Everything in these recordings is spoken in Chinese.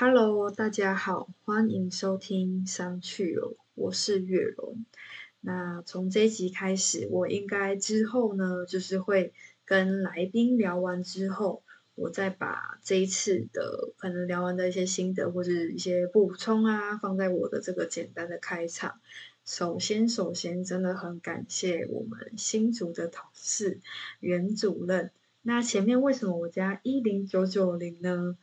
Hello，大家好，欢迎收听三去了，我是月荣。那从这一集开始，我应该之后呢，就是会跟来宾聊完之后，我再把这一次的可能聊完的一些心得或者一些补充啊，放在我的这个简单的开场。首先，首先真的很感谢我们新竹的同事袁主任。那前面为什么我加一零九九零呢？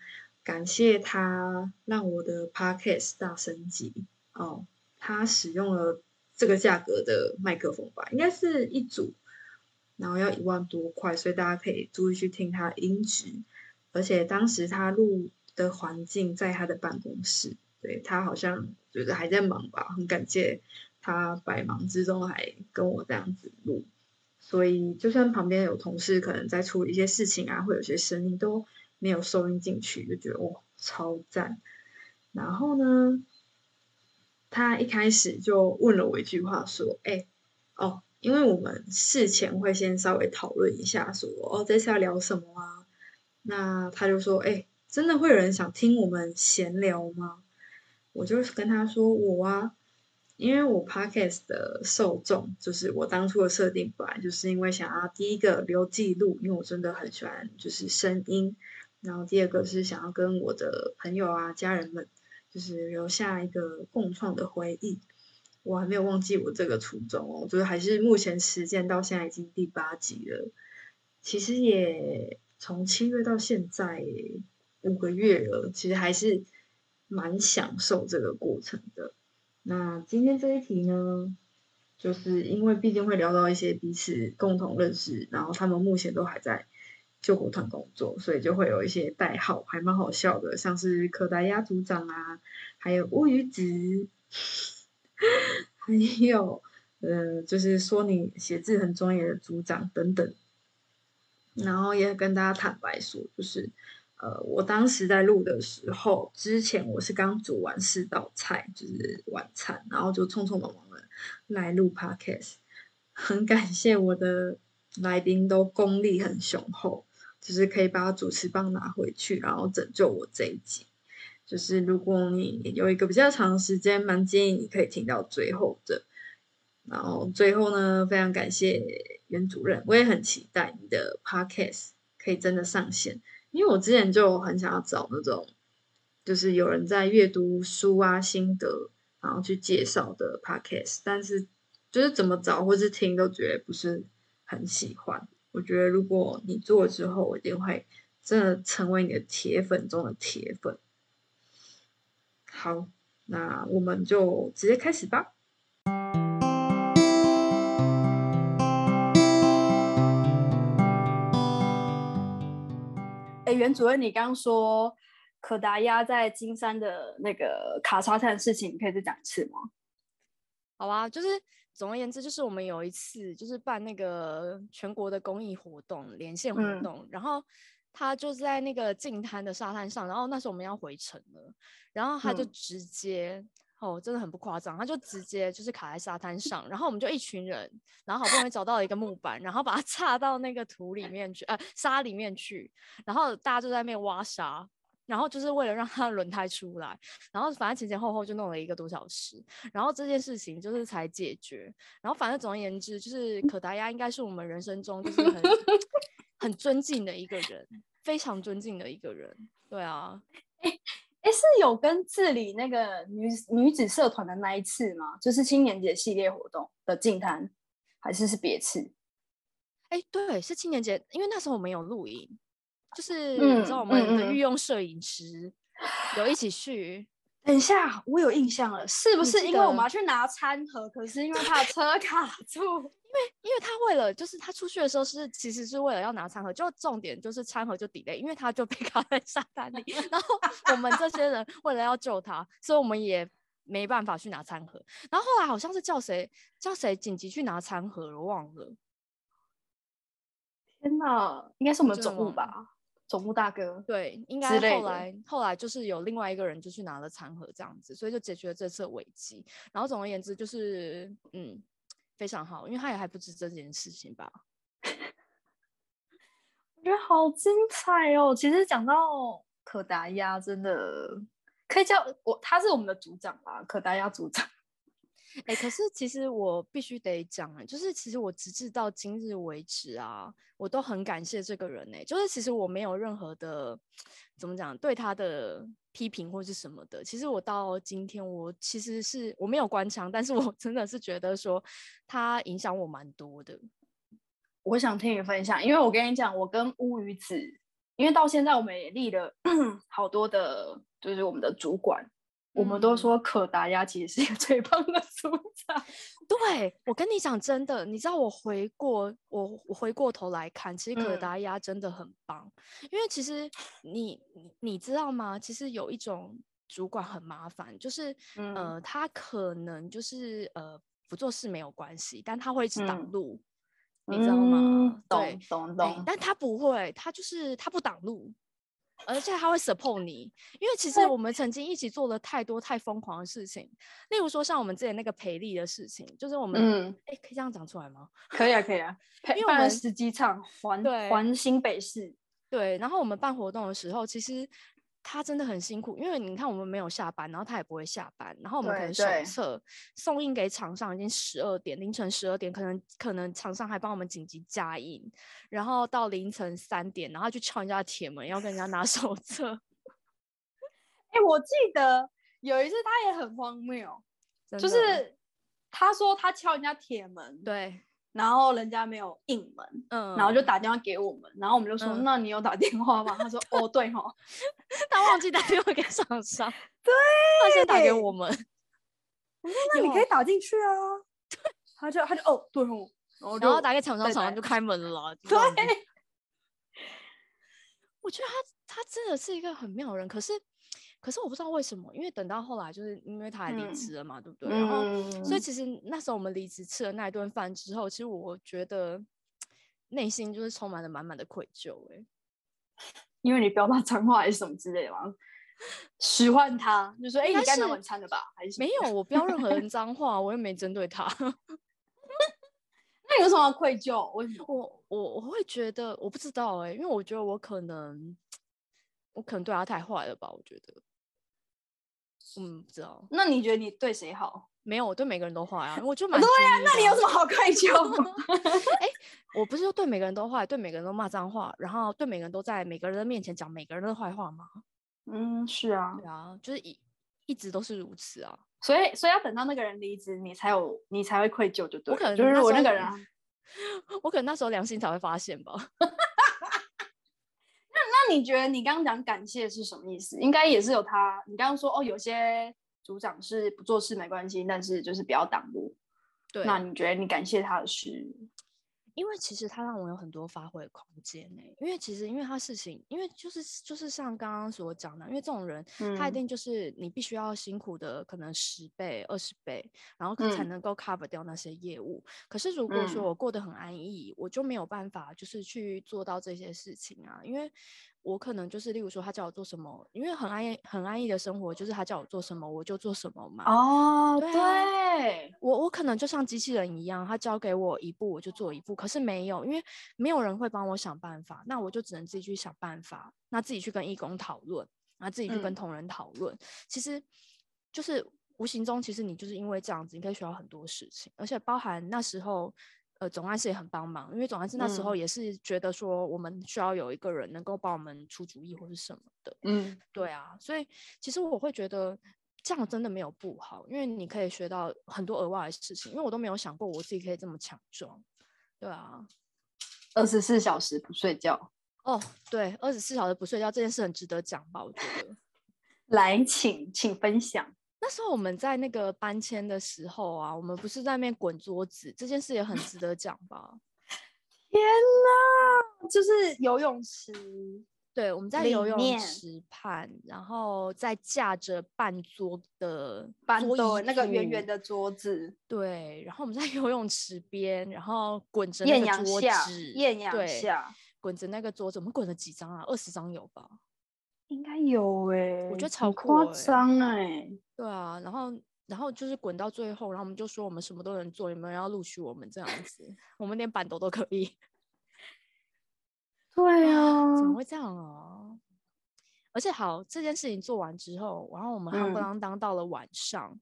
感谢他让我的 podcast 大升级哦，他使用了这个价格的麦克风吧，应该是一组，然后要一万多块，所以大家可以注意去听他音质。而且当时他录的环境在他的办公室，对他好像觉得还在忙吧，很感谢他百忙之中还跟我这样子录。所以就算旁边有同事可能在处理一些事情啊，会有些声音都。没有收音进去，就觉得哇超赞。然后呢，他一开始就问了我一句话，说：“哎，哦，因为我们事前会先稍微讨论一下，说哦这次要聊什么啊？”那他就说：“哎，真的会有人想听我们闲聊吗？”我就是跟他说：“我啊，因为我 podcast 的受众就是我当初的设定本来就是因为想要第一个留记录，因为我真的很喜欢就是声音。”然后第二个是想要跟我的朋友啊、家人们，就是留下一个共创的回忆。我还没有忘记我这个初衷哦，就是还是目前实践到现在已经第八集了。其实也从七月到现在五个月了，其实还是蛮享受这个过程的。那今天这一题呢，就是因为毕竟会聊到一些彼此共同认识，然后他们目前都还在。救国团工作，所以就会有一些代号，还蛮好笑的，像是可达鸭组长啊，还有乌鱼子，还有呃，就是说你写字很专业的组长等等。然后也跟大家坦白说，就是呃，我当时在录的时候，之前我是刚煮完四道菜，就是晚餐，然后就匆匆忙忙的来录 podcast。很感谢我的来宾都功力很雄厚。就是可以把主持棒拿回去，然后拯救我这一集。就是如果你有一个比较长时间，蛮建议你可以听到最后的。然后最后呢，非常感谢袁主任，我也很期待你的 podcast 可以真的上线，因为我之前就很想要找那种，就是有人在阅读书啊心得，然后去介绍的 podcast，但是就是怎么找或是听都觉得不是很喜欢。我觉得如果你做了之后，我一定会真的成为你的铁粉中的铁粉。好，那我们就直接开始吧。哎，袁主任，你刚刚说可达鸭在金山的那个卡沙滩的事情，你可以再讲一次吗？好啊，就是。总而言之，就是我们有一次就是办那个全国的公益活动，连线活动，然后他就在那个近滩的沙滩上，然后那时候我们要回城了，然后他就直接哦，真的很不夸张，他就直接就是卡在沙滩上，然后我们就一群人，然后好不容易找到了一个木板，然后把它 插到那个土里面去，呃，沙里面去，然后大家就在那边挖沙。然后就是为了让他轮胎出来，然后反正前前后后就弄了一个多小时，然后这件事情就是才解决。然后反正总而言之，就是可达鸭应该是我们人生中就是很 很尊敬的一个人，非常尊敬的一个人。对啊，哎哎，是有跟治理那个女女子社团的那一次吗？就是青年节系列活动的进摊，还是是别次？哎，对，是青年节，因为那时候我们有录影。就是你知道我们的御用摄影师有一起去。等一下，我有印象了，是不是因为我们要去拿餐盒？可是因为他的车卡住，因为因为他为了就是他出去的时候是其实是为了要拿餐盒，就重点就是餐盒就 delay，因为他就被卡在沙滩里。然后我们这些人为了要救他，所以我们也没办法去拿餐盒。然后后来好像是叫谁叫谁紧急去拿餐盒，我忘了。天哪，应该是我们总务吧？总务大哥，对，应该后来后来就是有另外一个人就去拿了餐盒这样子，所以就解决了这次危机。然后总而言之就是嗯非常好，因为他也还不知这件事情吧。我觉得好精彩哦！其实讲到可达鸭，真的可以叫我，他是我们的组长吧，可达鸭组长。哎，可是其实我必须得讲哎，就是其实我直至到今日为止啊，我都很感谢这个人哎，就是其实我没有任何的怎么讲对他的批评或是什么的，其实我到今天我其实是我没有关枪，但是我 真的是觉得说他影响我蛮多的。我想听你分享，因为我跟你讲，我跟乌鱼子，因为到现在我们也立了 好多的，就是我们的主管。我们都说可达鸭其实是一个最棒的组长。对我跟你讲，真的，你知道我回过我我回过头来看，其实可达鸭真的很棒。因为其实你你知道吗？其实有一种主管很麻烦，就是呃，他可能就是呃不做事没有关系，但他会一直挡路，你知道吗？懂懂懂。但他不会，他就是他不挡路。而且他会 support 你，因为其实我们曾经一起做了太多太疯狂的事情，例如说像我们之前那个赔利的事情，就是我们，嗯，哎，可以这样讲出来吗？可以啊，可以啊，因为我们十几场环环新北市，对，然后我们办活动的时候，其实。他真的很辛苦，因为你看我们没有下班，然后他也不会下班，然后我们可能手册送印给厂商已经十二点，凌晨十二点，可能可能厂商还帮我们紧急加印，然后到凌晨三点，然后去敲人家铁门，要跟人家拿 手册。哎，我记得有一次他也很荒谬，就是他说他敲人家铁门，对。然后人家没有应门，嗯，然后就打电话给我们，然后我们就说：“那你有打电话吗？”他说：“哦，对哦，他忘记打电话给厂商，对，他先打给我们。”我说：“那你可以打进去啊。”对，他就他就哦，对哦，然后打给厂商，厂商就开门了。对，我觉得他他真的是一个很妙的人，可是。可是我不知道为什么，因为等到后来，就是因为他离职了嘛，对不对？然后，所以其实那时候我们离职吃了那一顿饭之后，其实我觉得内心就是充满了满满的愧疚。哎，因为你飙他脏话还是什么之类的吗？使唤他，就说：“哎，你该拿晚餐了吧？”还是没有，我飙任何人 脏话，我又没针对他。那有什么愧疚？我我我我会觉得我不知道哎，因为我觉得我可能 我可能对他太坏了吧？我觉得。嗯，不知道。那你觉得你对谁好？没有，我对每个人都坏啊。我就 蛮对呀。那你有什么好愧疚？哎，我不是说对每个人都坏，对每个人都骂脏话，然后对每个人都在每个人的面前讲每个人的坏话吗？嗯，是啊。对啊，就是一一直都是如此啊。所以，所以要等到那个人离职，你才有，你才会愧疚，就对。我可能就是我那个人，我可能那时候良心才会发现吧。那你觉得你刚刚讲感谢是什么意思？应该也是有他。你刚刚说哦，有些组长是不做事没关系，但是就是不要挡路。对，那你觉得你感谢他的是？因为其实他让我有很多发挥的空间呢。因为其实因为他事情，因为就是就是像刚刚所讲的，因为这种人他一定就是你必须要辛苦的可能十倍、二十倍，然后才能够 cover 掉那些业务。可是如果说我过得很安逸，我就没有办法就是去做到这些事情啊，因为。我可能就是，例如说，他叫我做什么，因为很安逸、很安逸的生活，就是他叫我做什么，我就做什么嘛。哦，对，我我可能就像机器人一样，他交给我一步，我就做一步。可是没有，因为没有人会帮我想办法，那我就只能自己去想办法，那自己去跟义工讨论，然后自己去跟同仁讨论。其实就是无形中，其实你就是因为这样子，你可以学到很多事情，而且包含那时候。呃，总干事也很帮忙，因为总干事那时候也是觉得说，我们需要有一个人能够帮我们出主意或是什么的。嗯，对啊，所以其实我会觉得这样真的没有不好，因为你可以学到很多额外的事情。因为我都没有想过我自己可以这么强壮。对啊，二十四小时不睡觉。哦，对，二十四小时不睡觉这件事很值得讲吧？我觉得。来，请请分享。那时候我们在那个搬迁的时候啊，我们不是在那边滚桌子，这件事也很值得讲吧？天哪，就是游泳池，对，我们在游泳池畔，然后再架着半桌的 桌椅，那个圆圆的桌子，对，然后我们在 游泳池边，然后滚着那个桌子，艳阳下，滚着那个桌子，我们滚了几张啊？二十张有吧？应该有哎，我觉得超夸张哎。对啊，然后然后就是滚到最后，然后我们就说我们什么都能做，有没有人要录取我们这样子？我们连板斗都可以。对啊，怎么会这样啊？而且好，这件事情做完之后，然后我们夯不啷当到了晚上，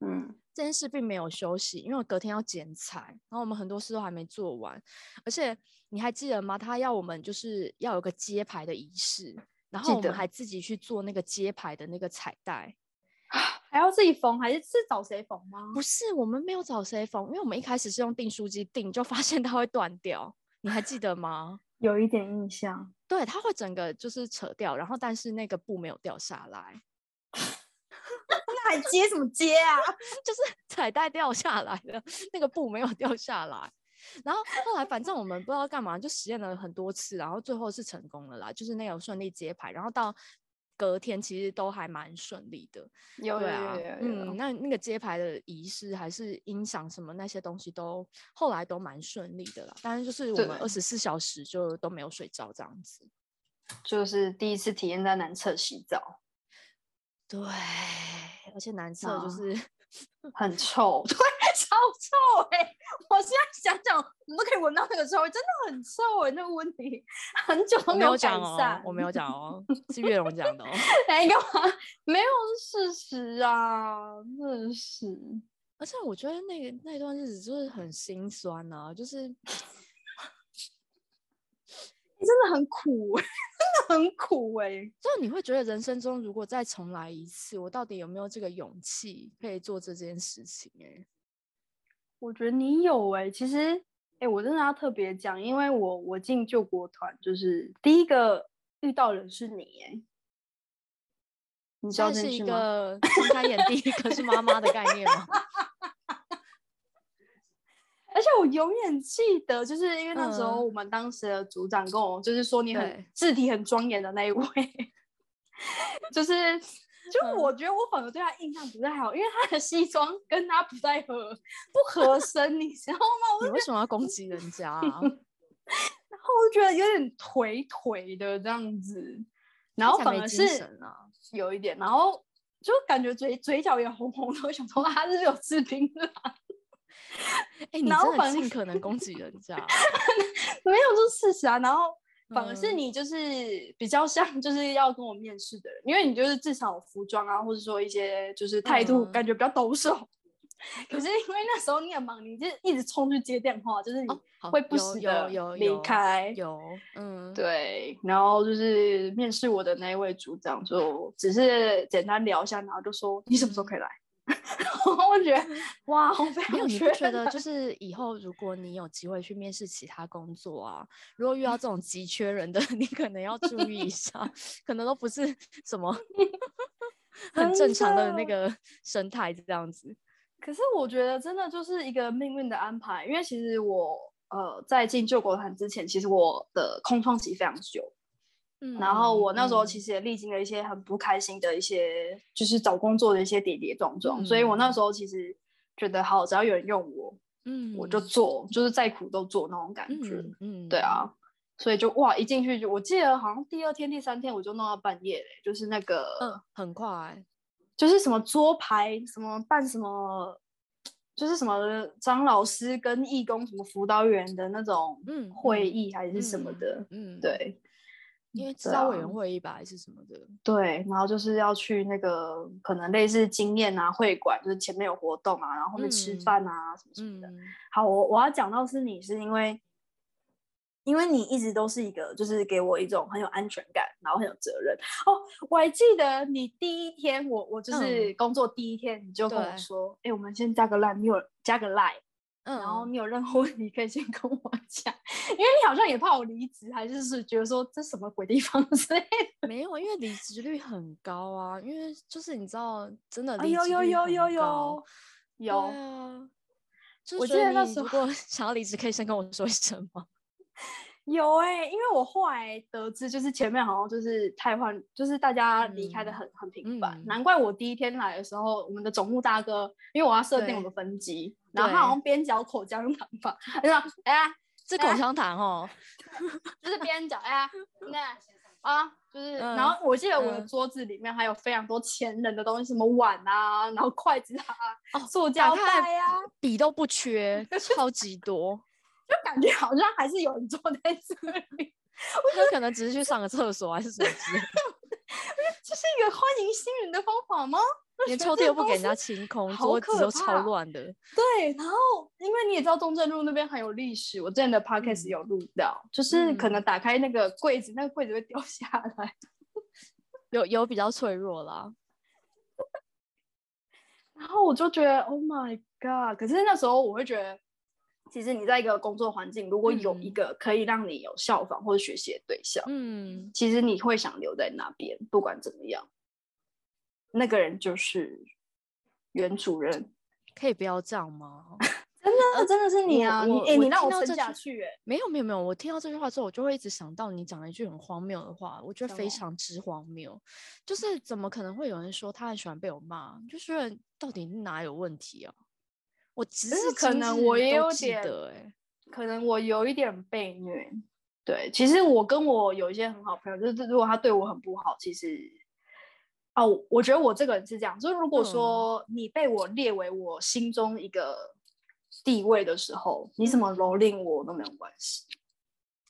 嗯，这件事并没有休息，因为隔天要剪彩，然后我们很多事都还没做完，而且你还记得吗？他要我们就是要有个揭牌的仪式，然后我们还自己去做那个揭牌的那个彩带，还要自己缝，还是是找谁缝吗？不是，我们没有找谁缝，因为我们一开始是用订书机订，就发现它会断掉，你还记得吗？有一点印象，对，它会整个就是扯掉，然后但是那个布没有掉下来，那还接什么接啊？就是彩带掉下来了，那个布没有掉下来。然后后来反正我们不知道干嘛，就实验了很多次，然后最后是成功了啦，就是那个顺利揭牌，然后到。隔天其实都还蛮顺利的，有对啊，嗯，那那个揭牌的仪式还是音响什么那些东西都后来都蛮顺利的啦。但是就是我们二十四小时就都没有睡着这样子，就是第一次体验在男厕洗澡，对，而且男厕就是 很臭。超臭哎！我现在想想，我们都可以闻到那个臭味，真的很臭哎！那个问题很久都没有讲哦，我没有讲哦，是月荣讲的哦。哎，干嘛？没有事实啊，真的是。而且我觉得那个那段日子就是很心酸呐，就是。真的很苦，真的很苦哎！就你会觉得人生中如果再重来一次，我到底有没有这个勇气可以做这件事情？哎。我觉得你有哎，其实哎，我真的要特别讲，因为我我进救国团就是第一个遇到人是你哎，你知道这是一个睁开眼第一个是妈妈的概念吗？而且我永远记得，就是因为那时候我们当时的组长跟我就是说你很字体很庄严的那一位，就是。就我觉得我反而对他印象不太好，因为他的西装跟他不太合，不合 身，你知道吗？你为什么要攻击人家？然后我就觉得有点颓颓的这样子，然后反而是有一点，然后就感觉嘴嘴角也红红的，我想说他是有吃冰的。哎，你真的尽可能攻击人家？没有，就是事实啊。然后。反而是你就是比较像就是要跟我面试的人，因为你就是至少服装啊，或者说一些就是态度感觉比较抖手。可是因为那时候你很忙，你就一直冲去接电话，就是你会不时的离开。有，嗯，对。然后就是面试我的那一位组长，就只是简单聊一下，然后就说你什么时候可以来。我觉得哇，没有你不觉得就是以后如果你有机会去面试其他工作啊，如果遇到这种急缺人的，你可能要注意一下，可能都不是什么 很正常的那个生态这样子。可是我觉得真的就是一个命运的安排，因为其实我呃在进救国团之前，其实我的空窗期非常久。然后我那时候其实也历经了一些很不开心的一些，就是找工作的一些跌跌撞撞，所以我那时候其实觉得好，只要有人用我，嗯，我就做，就是再苦都做那种感觉，嗯，对啊，所以就哇，一进去就我记得好像第二天、第三天我就弄到半夜嘞，就是那个，嗯，很快，就是什么桌牌，什么办什么，就是什么张老师跟义工什么辅导员的那种，嗯，会议还是什么的，嗯，对。因为指导委员会议吧，还是什么的？对，然后就是要去那个可能类似经验啊会馆，就是前面有活动啊，然后后面吃饭啊什么什么的。好，我我要讲到是你是因为，因为你一直都是一个就是给我一种很有安全感，然后很有责任。哦，我还记得你第一天，我我就是工作第一天，你就跟我说，哎，我们先加个 line，你有加个 line。然后你有任何问题可以先跟我讲，因为你好像也怕我离职，还是是觉得说这什么鬼地方 之类的。没有，因为离职率很高啊，因为就是你知道，真的有有有有有有啊。我记得那时候如果 想要离职，可以先跟我说一声吗？有哎，因为我后来得知，就是前面好像就是太换，就是大家离开的很很频繁，难怪我第一天来的时候，我们的总务大哥，因为我要设定我的分机，然后他好像边嚼口香糖吧，他说：“哎呀，是口香糖哦，就是边嚼，哎呀，那啊，就是，然后我记得我的桌子里面还有非常多前人的东西，什么碗啊，然后筷子啊，塑胶袋呀，笔都不缺，超级多。”就感觉好像还是有人坐在这里，我觉得可能只是去上个厕所还是什么之类的。是一个欢迎新人的方法吗？连抽屉都不给人家清空，桌子都超乱的。对，然后因为你也知道中正路那边很有历史，我之前的 podcast 有录到，就是可能打开那个柜子，那个柜子会掉下来，有有比较脆弱啦。然后我就觉得，Oh my god！可是那时候我会觉得，其实你在一个工作环境，如果有一个可以让你有效仿或者学习的对象，嗯，其实你会想留在那边，不管怎么样。那个人就是原主任，可以不要这样吗？真的，真的是你啊！你哎，你让我撑下去哎！没有没有没有，我听到这句话之后，我就会一直想到你讲了一句很荒谬的话，我觉得非常之荒谬。就是怎么可能会有人说他很喜欢被我骂？就是到底哪有问题啊？我只是可能我也有点，哎，可能我有一点被虐。对，其实我跟我有一些很好朋友，就是如果他对我很不好，其实。哦，我觉得我这个人是这样，就是如果说你被我列为我心中一个地位的时候，你怎么蹂躏我都没有关系，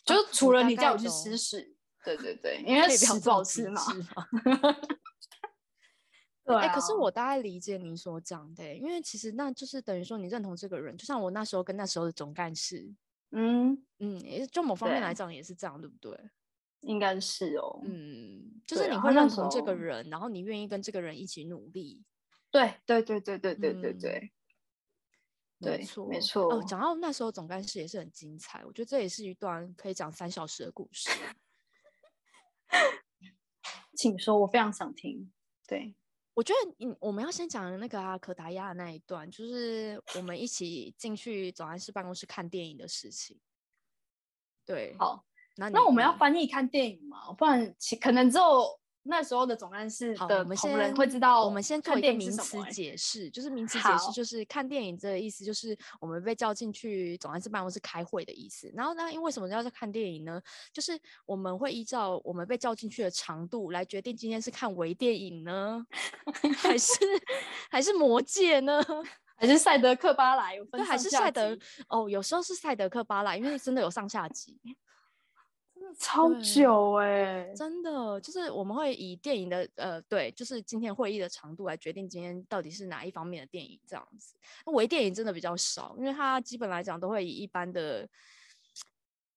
就是除了你叫我去吃屎，对对对，因为屎不好吃嘛。对，哎，可是我大概理解你所讲的，因为其实那就是等于说你认同这个人，就像我那时候跟那时候的总干事，嗯嗯，就某方面来讲也是这样，对不对？应该是哦，嗯，就是你会认同这个人，然后你愿意跟这个人一起努力。对对对对对对对对，没错没错。哦，讲到那时候总干事也是很精彩，我觉得这也是一段可以讲三小时的故事。请说，我非常想听。对，我觉得嗯，我们要先讲那个啊，可达亚的那一段，就是我们一起进去总干事办公室看电影的事情。对，好。那我们要翻译看电影吗？不然其可能只有那时候的总干事的同仁会知道。我们先做一个名词解释，就是名词解释就是看电影这个意思，就是我们被叫进去总干事办公室开会的意思。然后呢，因为什么叫看电影呢？就是我们会依照我们被叫进去的长度来决定今天是看微电影呢，还是 还是魔戒呢，还是赛德克巴莱？对，还是赛德哦，有时候是赛德克巴莱，因为真的有上下集。超久哎，真的就是我们会以电影的呃，对，就是今天会议的长度来决定今天到底是哪一方面的电影这样子。微电影真的比较少，因为它基本来讲都会以一般的，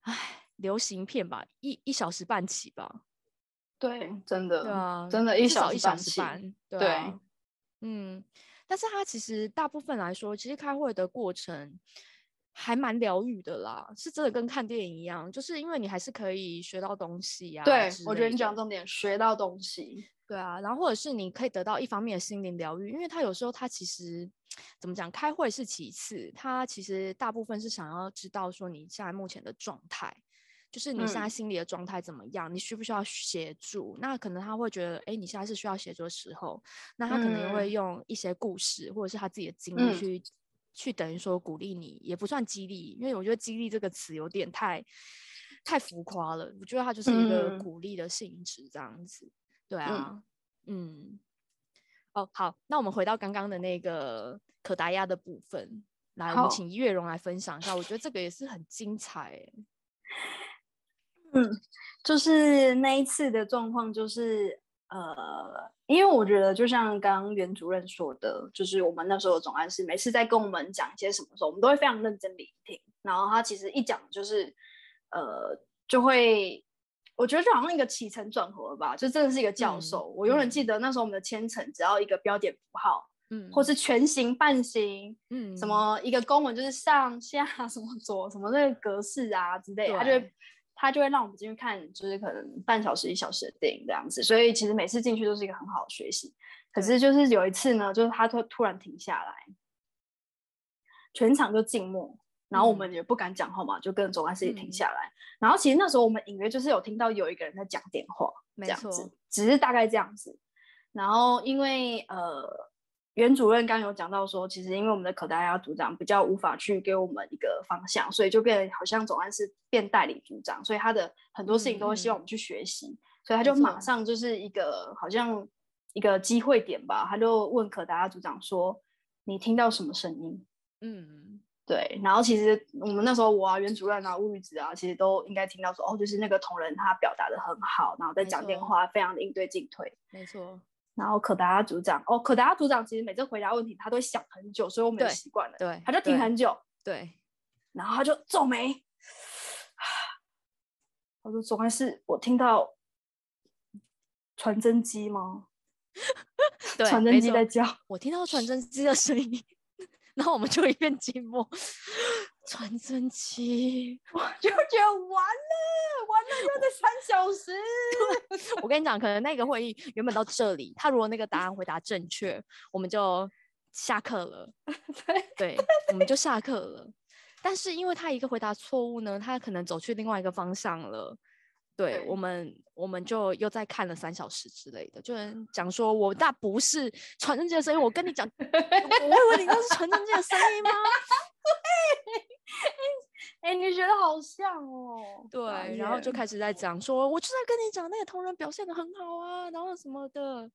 唉，流行片吧，一一小时半起吧。对，真的，对啊，真的，一小一小时半，对，嗯，但是它其实大部分来说，其实开会的过程。还蛮疗愈的啦，是真的跟看电影一样，就是因为你还是可以学到东西呀。对，我觉得你讲重点，学到东西。对啊，然后或者是你可以得到一方面的心灵疗愈，因为他有时候他其实怎么讲，开会是其次，他其实大部分是想要知道说你现在目前的状态，就是你现在心里的状态怎么样，你需不需要协助？那可能他会觉得，哎，你现在是需要协助的时候，那他可能会用一些故事或者是他自己的经历去。去等于说鼓励你，也不算激励，因为我觉得“激励”这个词有点太太浮夸了。我觉得它就是一个鼓励的性质，这样子。对啊，嗯。哦，好，那我们回到刚刚的那个可达鸭的部分，来，我们请月荣来分享一下。我觉得这个也是很精彩。嗯，就是那一次的状况，就是。呃，因为我觉得，就像刚刚袁主任说的，就是我们那时候的总干事，每次在跟我们讲一些什么时候，我们都会非常认真聆听。然后他其实一讲，就是呃，就会，我觉得就好像一个起承转合吧，就真的是一个教授。我永远记得那时候我们的千层，只要一个标点符号，嗯，或是全形、半形，嗯，什么一个公文就是上下什么左什么那个格式啊之类，他就会。他就会让我们进去看，就是可能半小时一小时的电影这样子，所以其实每次进去都是一个很好的学习。可是就是有一次呢，就是他突突然停下来，全场就静默，然后我们也不敢讲话嘛，就跟总干事也停下来。然后其实那时候我们隐约就是有听到有一个人在讲电话，这样子，只是大概这样子。然后因为呃。袁主任刚有讲到说，其实因为我们的可达鸭组长比较无法去给我们一个方向，所以就变好像总干事变代理组长，所以他的很多事情都会希望我们去学习，所以他就马上就是一个好像一个机会点吧，他就问可达鸭组长说：“你听到什么声音？”嗯，对，然后其实我们那时候我啊、袁主任啊、物语子啊，其实都应该听到说，哦，就是那个同仁他表达的很好，然后在讲电话非常的应对进退。没错。然后可达组长，哦，可达组长其实每次回答问题他都会想很久，所以我们习惯了。对，他就停很久。对。然后他就皱眉。他说：“总还是我听到传真机吗？对，传真机在叫，我听到传真机的声音。”然后我们就一片静默，传真机，我就觉得完了，完了，又得三小时。我跟你讲，可能那个会议原本到这里，他如果那个答案回答正确，我们就下课了。对，我们就下课了。但是因为他一个回答错误呢，他可能走去另外一个方向了。对我们，我们就又再看了三小时之类的，就是讲说我那不是传真机的声音，我跟你讲，我以为你那是传真机的声音吗？对，哎，你觉得好像哦。对，然后就开始在讲说，我就在跟你讲，那个同仁表现的很好啊，然后什么的。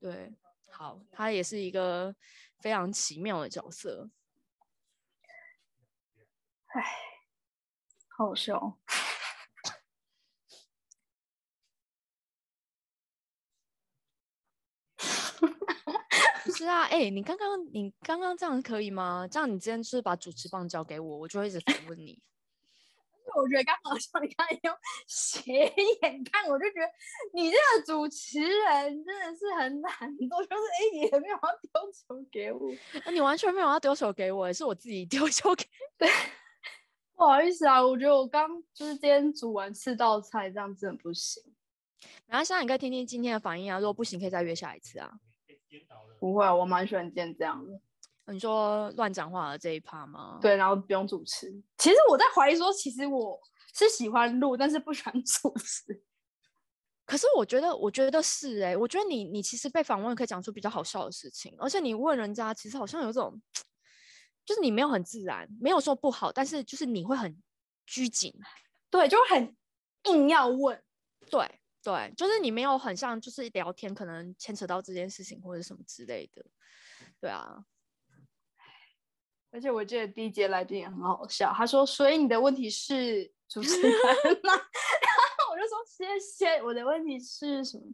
对，好，他也是一个非常奇妙的角色。哎，好笑。是啊，哎，你刚刚你刚刚这样可以吗？这样你今天是把主持棒交给我，我就会一直反问你。我觉得刚好像你刚才用 斜眼看，我就觉得你这个主持人真的是很懒惰，就是哎，你也没有要丢球给我，你完全没有要丢球给我，是我自己丢球给。对，不好意思啊，我觉得我刚就是今天煮完四道菜，这样真的不行。然后现在你可以听听今天的反应啊，如果不行，可以再约下一次啊。不会，我蛮喜欢见这样的。你说乱讲话的这一趴吗？对，然后不用主持。其实我在怀疑说，其实我是喜欢录，但是不喜欢主持。可是我觉得，我觉得是哎，我觉得你你其实被访问可以讲出比较好笑的事情，而且你问人家，其实好像有种，就是你没有很自然，没有说不好，但是就是你会很拘谨，对，就很硬要问，对。对，就是你没有很像，就是聊天可能牵扯到这件事情或者什么之类的，对啊。而且我记得第一节来宾也很好笑，他说：“所以你的问题是 主持人吗？” 然后我就说：“谢谢。”我的问题是什么？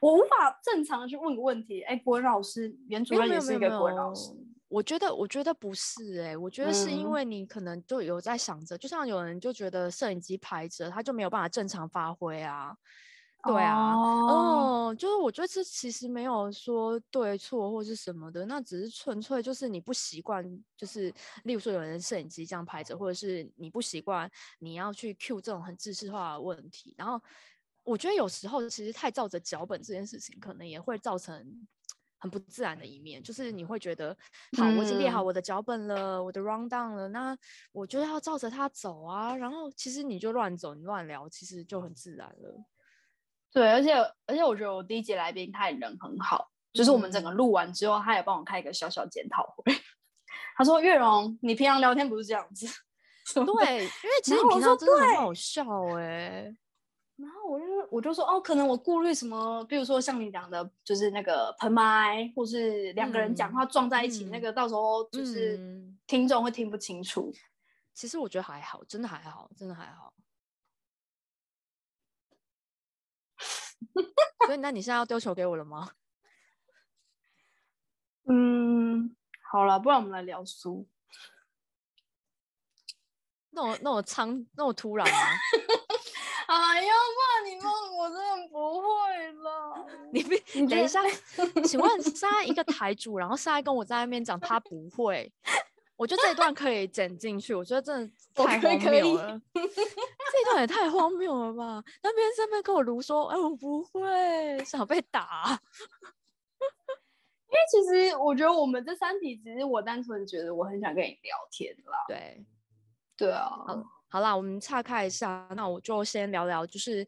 我无法正常的去问个问题。哎，国文老师，原主任也是一个国文老师。我觉得，我觉得不是哎，我觉得是因为你可能就有在想着，就像有人就觉得摄影机拍着，他就没有办法正常发挥啊。对啊，哦，就是我觉得这其实没有说对错或是什么的，那只是纯粹就是你不习惯，就是例如说有人摄影机这样拍着，或者是你不习惯你要去 Q 这种很知识化的问题。然后我觉得有时候其实太照着脚本这件事情，可能也会造成很不自然的一面，就是你会觉得，好，我已经列好我的脚本了，我的 round down 了，那我就要照着它走啊。然后其实你就乱走，你乱聊，其实就很自然了。对，而且而且我觉得我第一节来宾他也人很好，就是我们整个录完之后，他也帮我开一个小小检讨会。他说：“月荣，你平常聊天不是这样子。”对，因为其实你平常真的很好笑哎。然后我就我就说：“哦，可能我顾虑什么，比如说像你讲的，就是那个喷麦，或是两个人讲话撞在一起，那个到时候就是听众会听不清楚。”其实我觉得还好，真的还好，真的还好。所以，那你现在要丢球给我了吗？嗯，好了，不然我们来聊书。那我那我仓那我突然吗？哎呀，怕你问我真的不会了。你你等一下，请问现在一个台主，然后现在跟我在外面讲他不会。我觉得这一段可以剪进去，我觉得真的 太荒谬了，这一段也太荒谬了吧？那边上面跟我卢说，哎，我不会，想被打。因为其实我觉得我们这三题，只是我单纯觉得我很想跟你聊天啦。对，对啊。好啦，我们岔开一下，那我就先聊聊，就是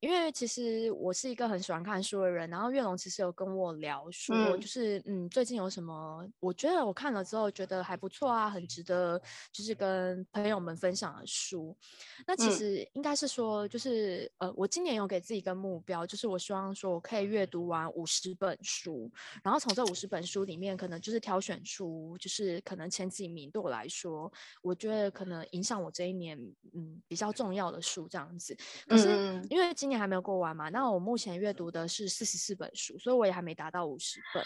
因为其实我是一个很喜欢看书的人，然后月龙其实有跟我聊说，就是嗯，最近有什么我觉得我看了之后觉得还不错啊，很值得就是跟朋友们分享的书。那其实应该是说，就是呃，我今年有给自己一个目标，就是我希望说我可以阅读完五十本书，然后从这五十本书里面，可能就是挑选出就是可能前几名对我来说，我觉得可能影响我这一年。嗯，比较重要的书这样子，可是因为今年还没有过完嘛，那我目前阅读的是四十四本书，所以我也还没达到五十本。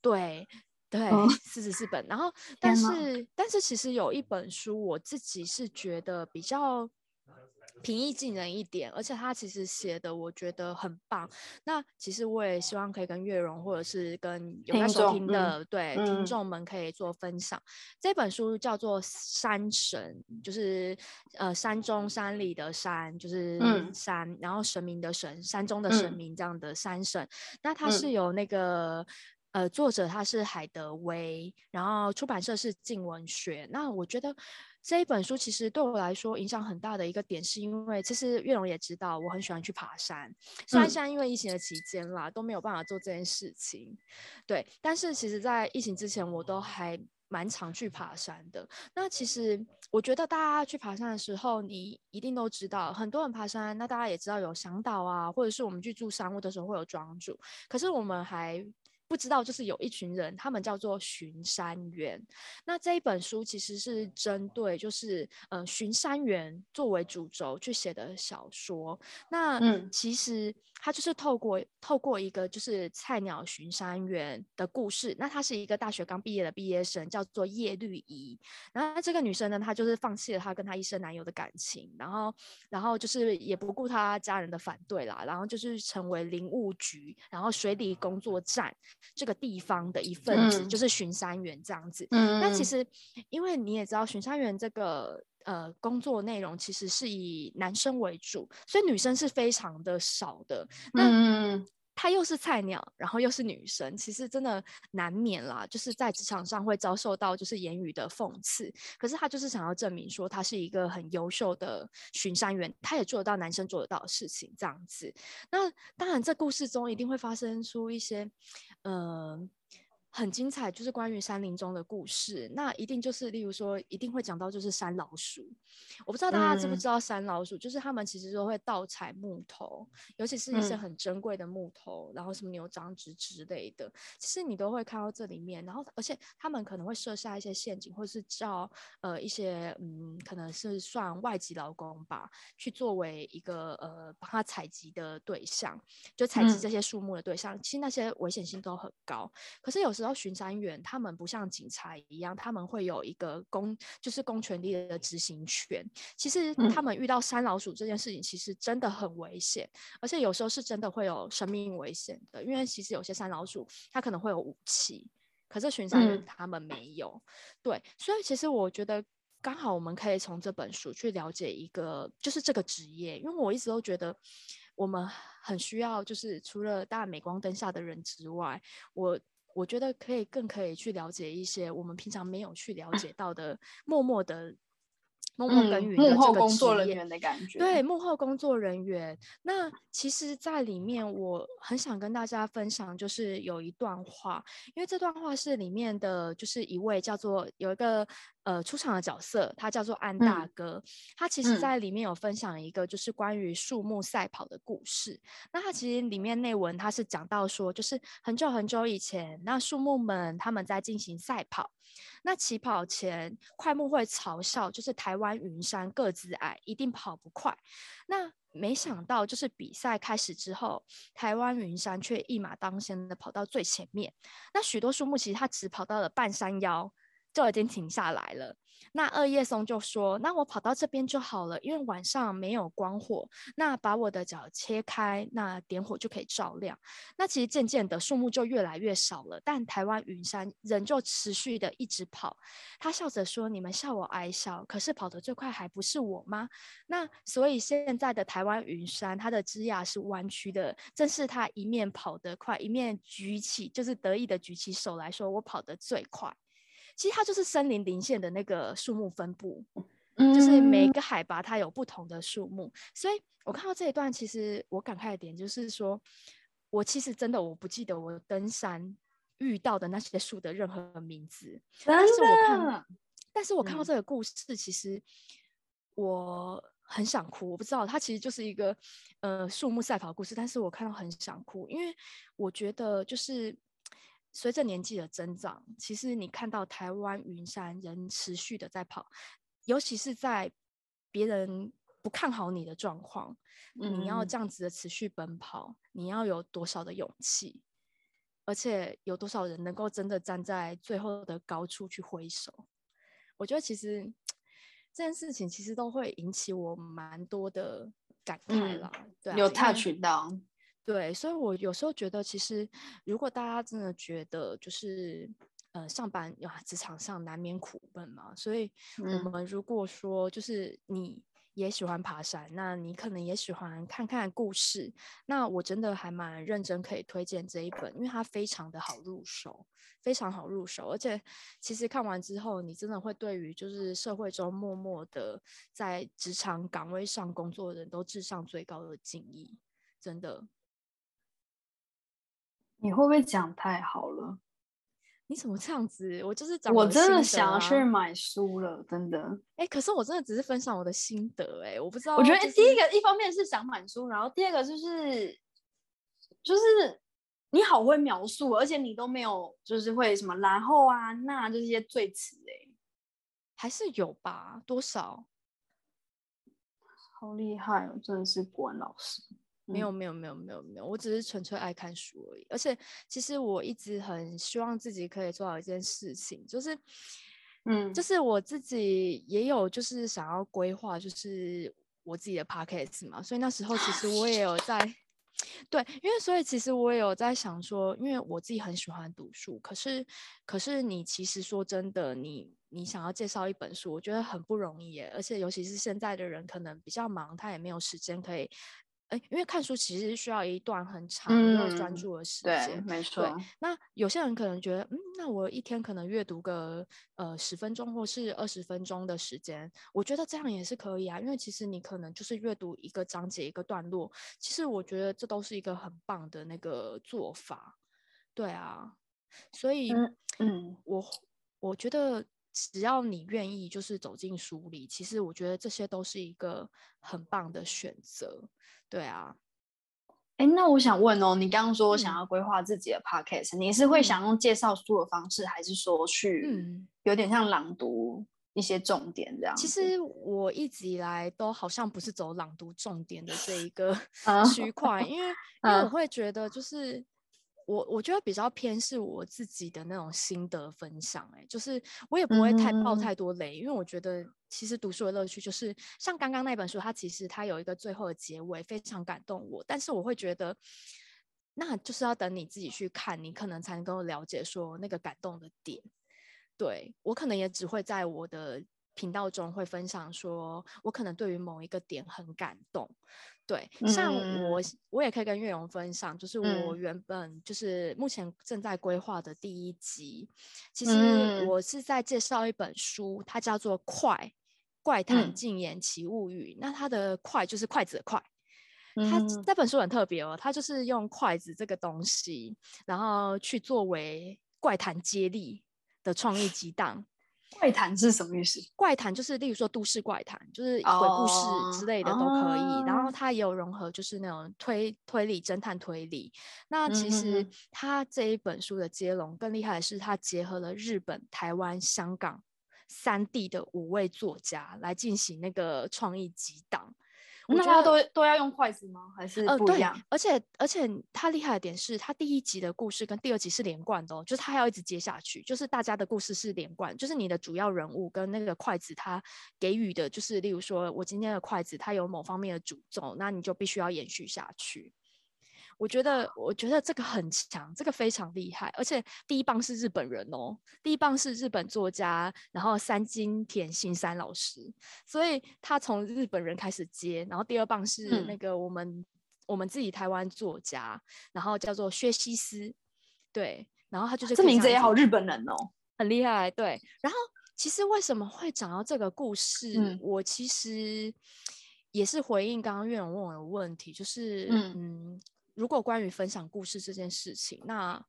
对对，四十四本。然后，但是但是其实有一本书，我自己是觉得比较。平易近人一点，而且他其实写的我觉得很棒。那其实我也希望可以跟月荣或者是跟有在收听的对听众们可以做分享。这本书叫做《山神》，就是呃山中山里的山，就是山，然后神明的神，山中的神明这样的山神。那它是有那个呃作者他是海德威，然后出版社是静文学。那我觉得。这一本书其实对我来说影响很大的一个点，是因为其实月龙也知道我很喜欢去爬山，虽然现在因为疫情的期间啦都没有办法做这件事情，对，但是其实在疫情之前我都还蛮常去爬山的。那其实我觉得大家去爬山的时候，你一定都知道，很多人爬山，那大家也知道有向导啊，或者是我们去住山屋的时候会有庄主，可是我们还。不知道，就是有一群人，他们叫做巡山员。那这一本书其实是针对，就是呃巡山员作为主轴去写的小说。那嗯其实他就是透过透过一个就是菜鸟巡山员的故事。那她是一个大学刚毕业的毕业生，叫做叶绿怡。然后这个女生呢，她就是放弃了她跟她一生男友的感情，然后然后就是也不顾她家人的反对啦，然后就是成为林务局，然后水里工作站。这个地方的一份子就是巡山员这样子。那其实，因为你也知道，巡山员这个呃工作内容其实是以男生为主，所以女生是非常的少的。那她又是菜鸟，然后又是女生，其实真的难免啦，就是在职场上会遭受到就是言语的讽刺。可是她就是想要证明说，她是一个很优秀的巡山员，她也做得到男生做得到的事情，这样子。那当然，在故事中一定会发生出一些，嗯。很精彩，就是关于山林中的故事。那一定就是，例如说，一定会讲到就是山老鼠。我不知道大家知不知道山老鼠，就是他们其实都会盗采木头，尤其是一些很珍贵的木头，然后什么牛樟芝之类的，其实你都会看到这里面。然后，而且他们可能会设下一些陷阱，或是叫呃一些嗯，可能是算外籍劳工吧，去作为一个呃帮他采集的对象，就采集这些树木的对象。其实那些危险性都很高，可是有时。然后巡山员他们不像警察一样，他们会有一个公就是公权力的执行权。其实他们遇到山老鼠这件事情，其实真的很危险，而且有时候是真的会有生命危险的。因为其实有些山老鼠它可能会有武器，可是巡山员他们没有。对，所以其实我觉得刚好我们可以从这本书去了解一个就是这个职业，因为我一直都觉得我们很需要，就是除了大镁光灯下的人之外，我。我觉得可以更可以去了解一些我们平常没有去了解到的默默的默默耕耘的这个职业的感觉。对，幕后工作人员。那其实，在里面我很想跟大家分享，就是有一段话，因为这段话是里面的就是一位叫做有一个。呃，出场的角色他叫做安大哥，他其实在里面有分享一个就是关于树木赛跑的故事。那他其实里面内文他是讲到说，就是很久很久以前，那树木们他们在进行赛跑，那起跑前快木会嘲笑，就是台湾云山个子矮，一定跑不快。那没想到就是比赛开始之后，台湾云山却一马当先的跑到最前面。那许多树木其实它只跑到了半山腰。就已经停下来了。那二叶松就说：“那我跑到这边就好了，因为晚上没有光火。那把我的脚切开，那点火就可以照亮。那其实渐渐的树木就越来越少了，但台湾云山仍旧持续的一直跑。他笑着说：‘你们笑我矮小，可是跑得最快还不是我吗？’那所以现在的台湾云山，它的枝桠是弯曲的，正是它一面跑得快，一面举起，就是得意的举起手来说：‘我跑得最快。’其实它就是森林林线的那个树木分布，就是每个海拔它有不同的树木，所以我看到这一段，其实我感慨的点就是说，我其实真的我不记得我登山遇到的那些树的任何名字，但是我看，但是我看到这个故事，其实我很想哭。我不知道它其实就是一个呃树木赛跑故事，但是我看到很想哭，因为我觉得就是随着年纪的增长，其实你看到台湾云山人持续的在跑。尤其是在别人不看好你的状况，你要这样子的持续奔跑，你要有多少的勇气，而且有多少人能够真的站在最后的高处去挥手？我觉得其实这件事情其实都会引起我蛮多的感慨啦。对，有 touch 到。对，所以我有时候觉得，其实如果大家真的觉得就是。呃，上班啊，职场上难免苦闷嘛，所以我们如果说就是你也喜欢爬山，那你可能也喜欢看看故事，那我真的还蛮认真可以推荐这一本，因为它非常的好入手，非常好入手，而且其实看完之后，你真的会对于就是社会中默默的在职场岗位上工作的人都致上最高的敬意，真的。你会不会讲太好了？你怎么这样子？我就是讲我真的想要去买书了，真的。哎，可是我真的只是分享我的心得，哎，我不知道。我觉得第一个一方面是想买书，然后第二个就是就是你好会描述，而且你都没有就是会什么然后啊那这些最词，哎，还是有吧？多少？好厉害哦！真的是国文老师。没有没有没有没有没有，我只是纯粹爱看书而已。而且其实我一直很希望自己可以做好一件事情，就是，嗯，就是我自己也有就是想要规划，就是我自己的 podcast 嘛。所以那时候其实我也有在，对，因为所以其实我也有在想说，因为我自己很喜欢读书，可是可是你其实说真的，你你想要介绍一本书，我觉得很不容易耶。而且尤其是现在的人可能比较忙，他也没有时间可以。哎，因为看书其实需要一段很长又专注的时间，对，没错。那有些人可能觉得，嗯，那我一天可能阅读个呃十分钟或是二十分钟的时间，我觉得这样也是可以啊。因为其实你可能就是阅读一个章节一个段落，其实我觉得这都是一个很棒的那个做法。对啊，所以，嗯，我我觉得只要你愿意，就是走进书里，其实我觉得这些都是一个很棒的选择。对啊，哎，那我想问哦，你刚刚说想要规划自己的 podcast，你是会想用介绍书的方式，还是说去有点像朗读一些重点这样？其实我一直以来都好像不是走朗读重点的这一个 区块，因为因为我会觉得就是。我我觉得比较偏是我自己的那种心得分享，哎，就是我也不会太爆太多雷，因为我觉得其实读书的乐趣就是像刚刚那本书，它其实它有一个最后的结尾，非常感动我，但是我会觉得，那就是要等你自己去看，你可能才能够了解说那个感动的点。对我可能也只会在我的频道中会分享说，我可能对于某一个点很感动。对，像我，我也可以跟月荣分享，就是我原本就是目前正在规划的第一集，其实我是在介绍一本书，它叫做《快怪谈禁言奇物语》，那它的“快”就是筷子的“筷”，它这本书很特别哦，它就是用筷子这个东西，然后去作为怪谈接力的创意激荡。怪谈是什么意思？怪谈就是，例如说都市怪谈，就是鬼故事之类的都可以。然后它也有融合，就是那种推推理、侦探推理。那其实它这一本书的接龙更厉害的是，它结合了日本、台湾、香港三地的五位作家来进行那个创意激荡。那他都都要用筷子吗？还是不一样？而且而且他厉害的点是他第一集的故事跟第二集是连贯的，哦，就是他要一直接下去，就是大家的故事是连贯，就是你的主要人物跟那个筷子他给予的，就是例如说我今天的筷子它有某方面的诅咒，那你就必须要延续下去。我觉得，我觉得这个很强，这个非常厉害，而且第一棒是日本人哦，第一棒是日本作家，然后三金田信三老师，所以他从日本人开始接，然后第二棒是那个我们我们自己台湾作家，然后叫做薛西斯，对，然后他就是这名字也好日本人哦，很厉害，对，然后。其实为什么会讲到这个故事？我其实也是回应刚刚岳勇问我的问题，就是嗯，如果关于分享故事这件事情，那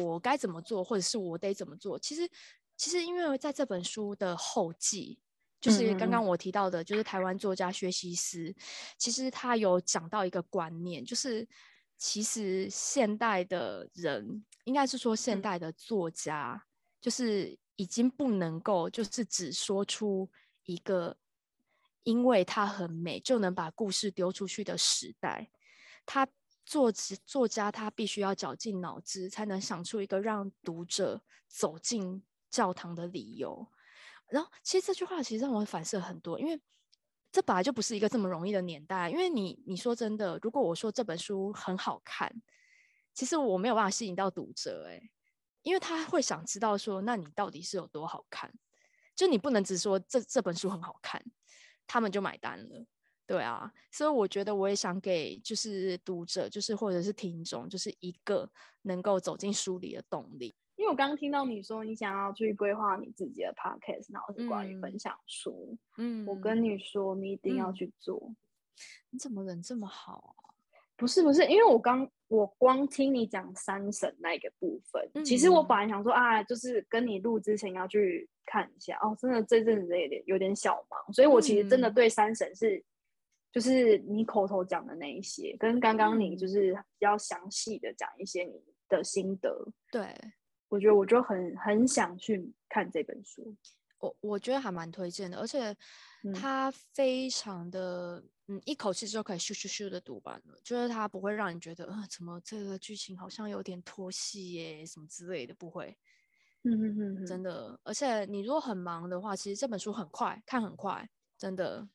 我该怎么做，或者是我得怎么做？其实，其实因为在这本书的后记，就是刚刚我提到的，就是台湾作家薛西斯，其实他有讲到一个观念，就是其实现代的人，应该是说现代的作家，就是。已经不能够，就是只说出一个，因为它很美就能把故事丢出去的时代。他作作家，他必须要绞尽脑汁，才能想出一个让读者走进教堂的理由。然后，其实这句话其实让我反射很多，因为这本来就不是一个这么容易的年代。因为你，你说真的，如果我说这本书很好看，其实我没有办法吸引到读者，哎。因为他会想知道说，那你到底是有多好看？就你不能只说这这本书很好看，他们就买单了，对啊。所以我觉得我也想给就是读者，就是或者是听众，就是一个能够走进书里的动力。因为我刚刚听到你说你想要去规划你自己的 podcast，然后是关于分享书，嗯，我跟你说你一定要去做。你怎么人这么好啊？不是不是，因为我刚我光听你讲三省那个部分，其实我本来想说啊，就是跟你录之前要去看一下哦，真的这阵子有点有点小忙，所以我其实真的对三省是，就是你口头讲的那一些，跟刚刚你就是比较详细的讲一些你的心得，对我觉得我就很很想去看这本书。我我觉得还蛮推荐的，而且它非常的嗯，一口气就可以咻咻咻的读完了，就是它不会让你觉得啊，怎么这个剧情好像有点拖戏耶，什么之类的，不会。嗯嗯嗯，真的，而且你如果很忙的话，其实这本书很快看，很快，真的。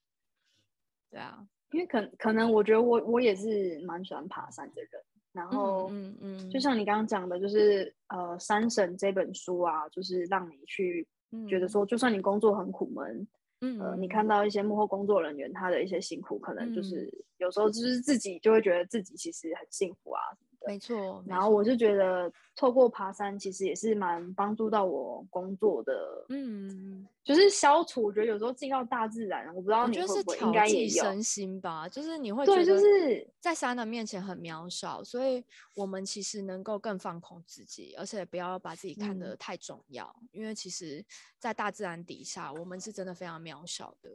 对啊，因为可可能我觉得我我也是蛮喜欢爬山的人，然后嗯嗯，就像你刚刚讲的，就是呃，山神这本书啊，就是让你去。觉得说，就算你工作很苦闷，嗯，呃，你看到一些幕后工作人员他的一些辛苦，可能就是有时候就是自己就会觉得自己其实很幸福啊。没错，然后我就觉得透过爬山，其实也是蛮帮助到我工作的。嗯，就是消除，我觉得有时候进到大自然，我不知道你会不会应该也有身心吧。就是你会觉得就是在山的面前很渺小，所以我们其实能够更放空自己，而且不要把自己看得太重要，因为其实，在大自然底下，我们是真的非常渺小的。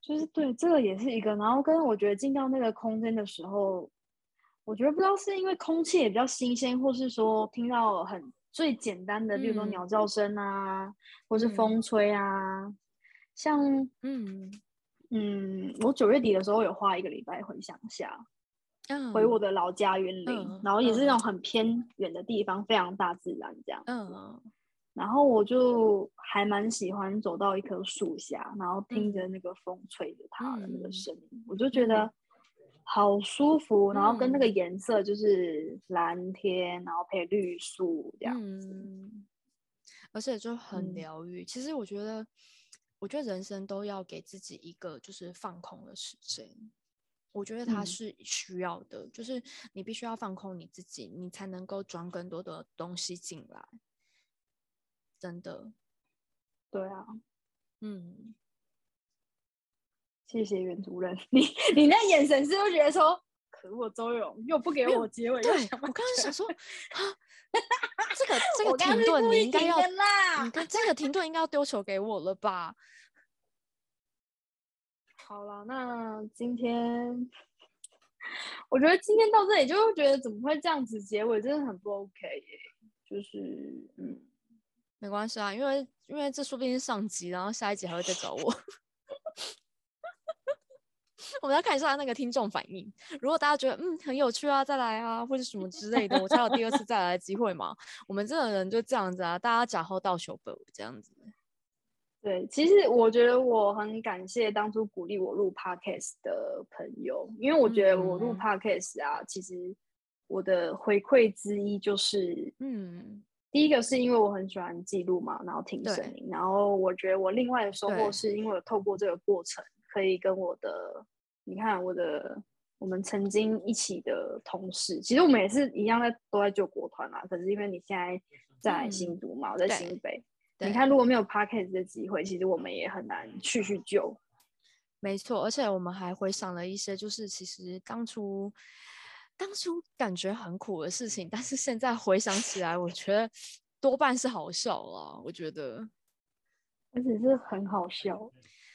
就是对，这个也是一个。然后跟我觉得进到那个空间的时候。我觉得不知道是因为空气也比较新鲜，或是说听到很最简单的，比如说鸟叫声啊，或是风吹啊，像嗯。嗯，我九月底的时候有花一个礼拜回乡下，回我的老家园林，然后也是那种很偏远的地方，非常大自然这样。嗯，然后我就还蛮喜欢走到一棵树下，然后听着那个风吹着它的那个声音，我就觉得。好舒服，然后跟那个颜色就是蓝天，然后配绿树这样子，而且就很疗愈。其实我觉得，我觉得人生都要给自己一个就是放空的时间。我觉得它是需要的，就是你必须要放空你自己，你才能够装更多的东西进来。真的，对啊，嗯。谢谢袁主任，你你那眼神是不是觉得说，可恶，周勇又不给我结尾？对，我刚刚想说，啊，这个这个停顿你应该要，你看这个停顿应该要丢球给我了吧？好了，那今天我觉得今天到这里就会觉得怎么会这样子结尾，真的很不 OK 耶。就是嗯，没关系啊，因为因为这说不定是上集，然后下一集还会再找我。我们要看一下那个听众反应。如果大家觉得嗯很有趣啊，再来啊，或者什么之类的，我才有第二次再来的机会嘛。我们这种人就这样子啊，大家假后到手本这样子。对，其实我觉得我很感谢当初鼓励我录 podcast 的朋友，因为我觉得我录 podcast 啊，其实我的回馈之一就是，嗯，第一个是因为我很喜欢记录嘛，然后听声音，然后我觉得我另外的收获是因为透过这个过程可以跟我的。你看我的，我们曾经一起的同事，其实我们也是一样在都在救国团啊。可是因为你现在在新都嘛，我在新北，你看，如果没有 podcast 的机会，其实我们也很难去去救。没错，而且我们还回想了一些，就是其实当初当初感觉很苦的事情，但是现在回想起来，我觉得多半是好笑了。我觉得，而且是很好笑，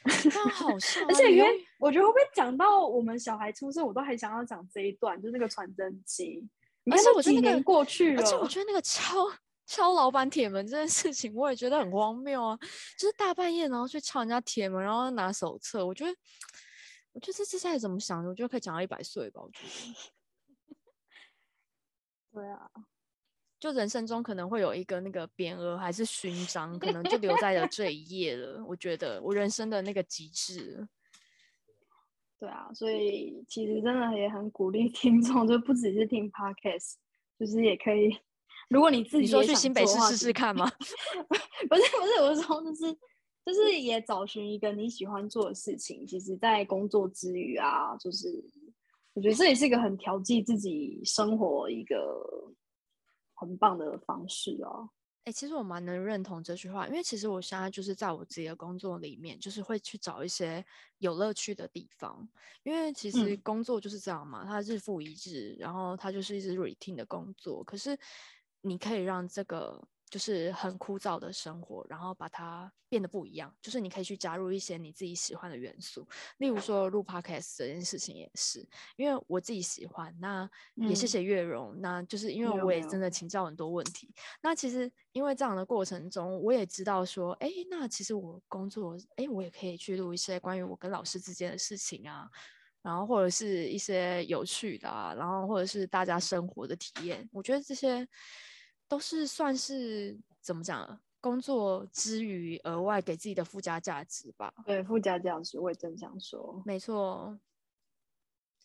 很好笑。而且因为我觉得会不会讲到我们小孩出生，我都还想要讲这一段，就是那个传真机。而且我觉得那个过去了，而且我觉得那个敲敲老板铁门这件事情，我也觉得很荒谬啊！就是大半夜然后去敲人家铁门，然后拿手册，我觉得，我觉得这这下怎么想的？我觉得可以讲到一百岁吧，我觉得。对啊，就人生中可能会有一个那个匾额还是勋章，可能就留在了这一页了。我觉得我人生的那个极致。对啊，所以其实真的也很鼓励听众，就不只是听 podcast，就是也可以，如果你自己说去新北市试试看吗？不是不是，我是说就是就是也找寻一个你喜欢做的事情，其实，在工作之余啊，就是我觉得这也是一个很调剂自己生活一个很棒的方式哦。哎，其实我蛮能认同这句话，因为其实我现在就是在我自己的工作里面，就是会去找一些有乐趣的地方，因为其实工作就是这样嘛，它日复一日，然后它就是一直 routine 的工作，可是你可以让这个。就是很枯燥的生活，然后把它变得不一样。就是你可以去加入一些你自己喜欢的元素，例如说录 podcast 这件事情也是，因为我自己喜欢。那也谢谢月荣，那就是因为我也真的请教很多问题。那其实因为这样的过程中，我也知道说，哎，那其实我工作，哎，我也可以去录一些关于我跟老师之间的事情啊，然后或者是一些有趣的，啊，然后或者是大家生活的体验。我觉得这些。都是算是怎么讲？工作之余额外给自己的附加价值吧。对，附加价值我也正想说。没错。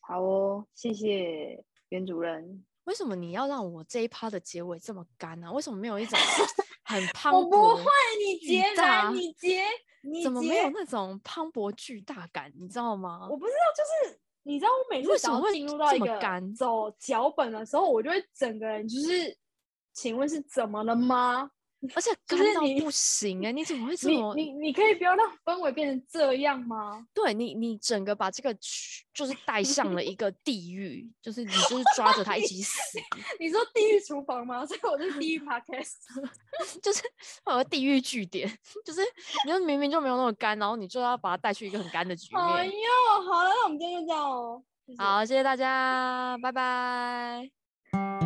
好哦，谢谢袁主任。为什么你要让我这一趴的结尾这么干呢？为什么没有一种 很磅礴？我不会，你结来，你结，你怎么没有那种磅礴巨大感？你知道吗？我不知道，就是你知道，我每次想要进入到一个走脚本的时候，我就会整个人就是。请问是怎么了吗？而且干到不行哎！你怎么会这么？你你可以不要让氛围变成这样吗？对你，你整个把这个就是带向了一个地狱，就是你就是抓着他一起死。你说地狱厨房吗？所以我是地狱 podcast，就是有个地狱据点，就是你就明明就没有那么干，然后你就要把它带去一个很干的局面。哎呦，好了，那我们今天就这样哦。好，谢谢大家，拜拜。